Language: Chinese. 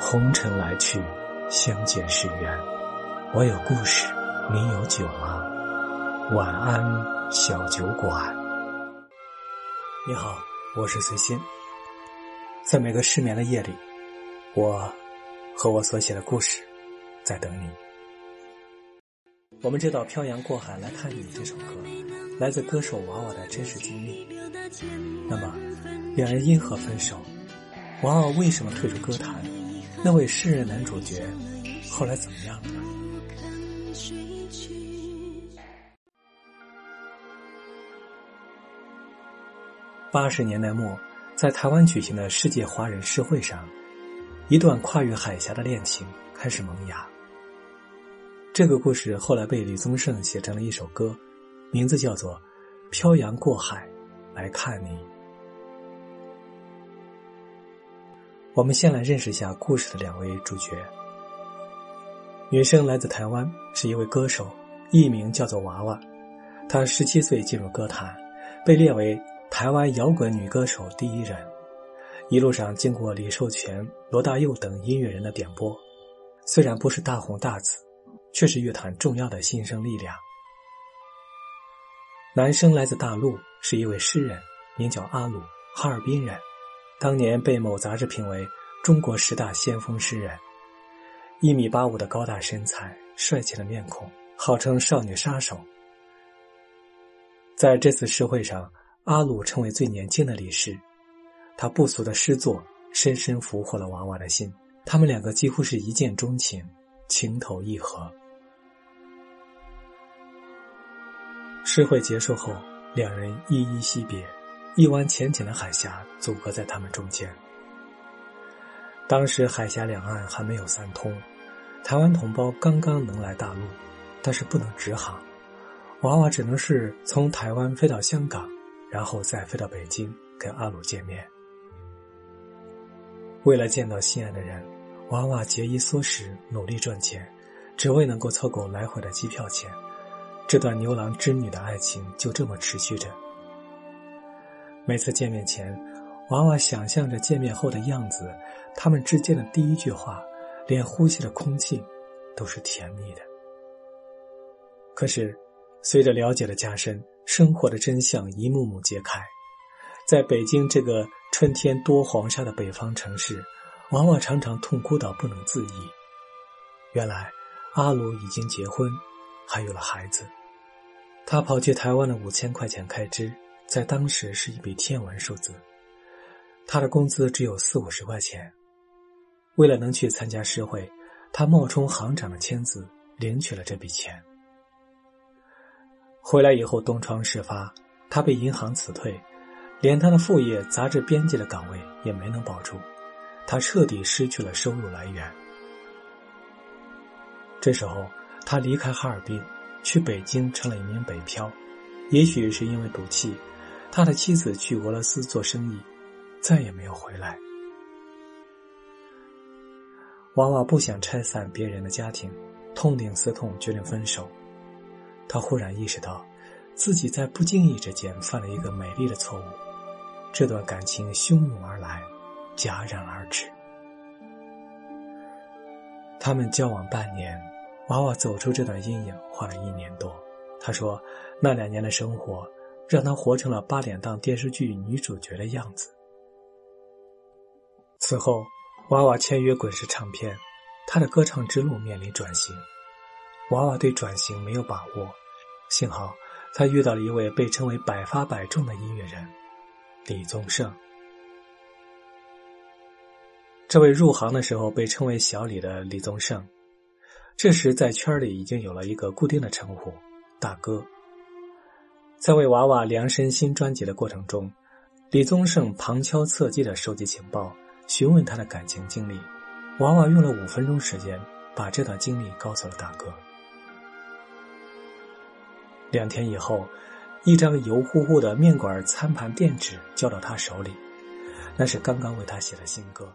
红尘来去，相见是缘。我有故事，你有酒吗？晚安，小酒馆。你好，我是随心。在每个失眠的夜里，我和我所写的故事在等你。我们知道《漂洋过海来看你》这首歌来自歌手娃娃的真实经历。那么，两人因何分手？娃娃为什么退出歌坛？那位诗人男主角后来怎么样了？八十年代末，在台湾举行的世界华人诗会上，一段跨越海峡的恋情开始萌芽。这个故事后来被李宗盛写成了一首歌，名字叫做《漂洋过海来看你》。我们先来认识一下故事的两位主角。女生来自台湾，是一位歌手，艺名叫做娃娃。她十七岁进入歌坛，被列为台湾摇滚女歌手第一人。一路上经过李寿全、罗大佑等音乐人的点拨，虽然不是大红大紫，却是乐坛重要的新生力量。男生来自大陆，是一位诗人，名叫阿鲁，哈尔滨人。当年被某杂志评为中国十大先锋诗人，一米八五的高大身材，帅气的面孔，号称少女杀手。在这次诗会上，阿鲁成为最年轻的理事，他不俗的诗作深深俘获了娃娃的心，他们两个几乎是一见钟情，情投意合。诗会结束后，两人依依惜别。一湾浅浅的海峡阻隔在他们中间。当时海峡两岸还没有三通，台湾同胞刚刚能来大陆，但是不能直航，娃娃只能是从台湾飞到香港，然后再飞到北京跟阿鲁见面。为了见到心爱的人，娃娃节衣缩食，努力赚钱，只为能够凑够来回的机票钱。这段牛郎织女的爱情就这么持续着。每次见面前，娃娃想象着见面后的样子，他们之间的第一句话，连呼吸的空气都是甜蜜的。可是，随着了解的加深，生活的真相一幕幕揭开，在北京这个春天多黄沙的北方城市，娃娃常常痛哭到不能自已。原来，阿鲁已经结婚，还有了孩子，他跑去台湾的五千块钱开支。在当时是一笔天文数字，他的工资只有四五十块钱。为了能去参加诗会，他冒充行长的签字领取了这笔钱。回来以后东窗事发，他被银行辞退，连他的副业杂志编辑的岗位也没能保住，他彻底失去了收入来源。这时候，他离开哈尔滨，去北京成了一名北漂，也许是因为赌气。他的妻子去俄罗斯做生意，再也没有回来。娃娃不想拆散别人的家庭，痛定思痛，决定分手。他忽然意识到，自己在不经意之间犯了一个美丽的错误。这段感情汹涌而来，戛然而止。他们交往半年，娃娃走出这段阴影花了一年多。他说，那两年的生活。让她活成了八点档电视剧女主角的样子。此后，娃娃签约滚石唱片，她的歌唱之路面临转型。娃娃对转型没有把握，幸好她遇到了一位被称为百发百中的音乐人李宗盛。这位入行的时候被称为“小李”的李宗盛，这时在圈里已经有了一个固定的称呼——大哥。在为娃娃量身新专辑的过程中，李宗盛旁敲侧击的收集情报，询问他的感情经历。娃娃用了五分钟时间，把这段经历告诉了大哥。两天以后，一张油乎乎的面馆餐盘垫纸交到他手里，那是刚刚为他写的新歌。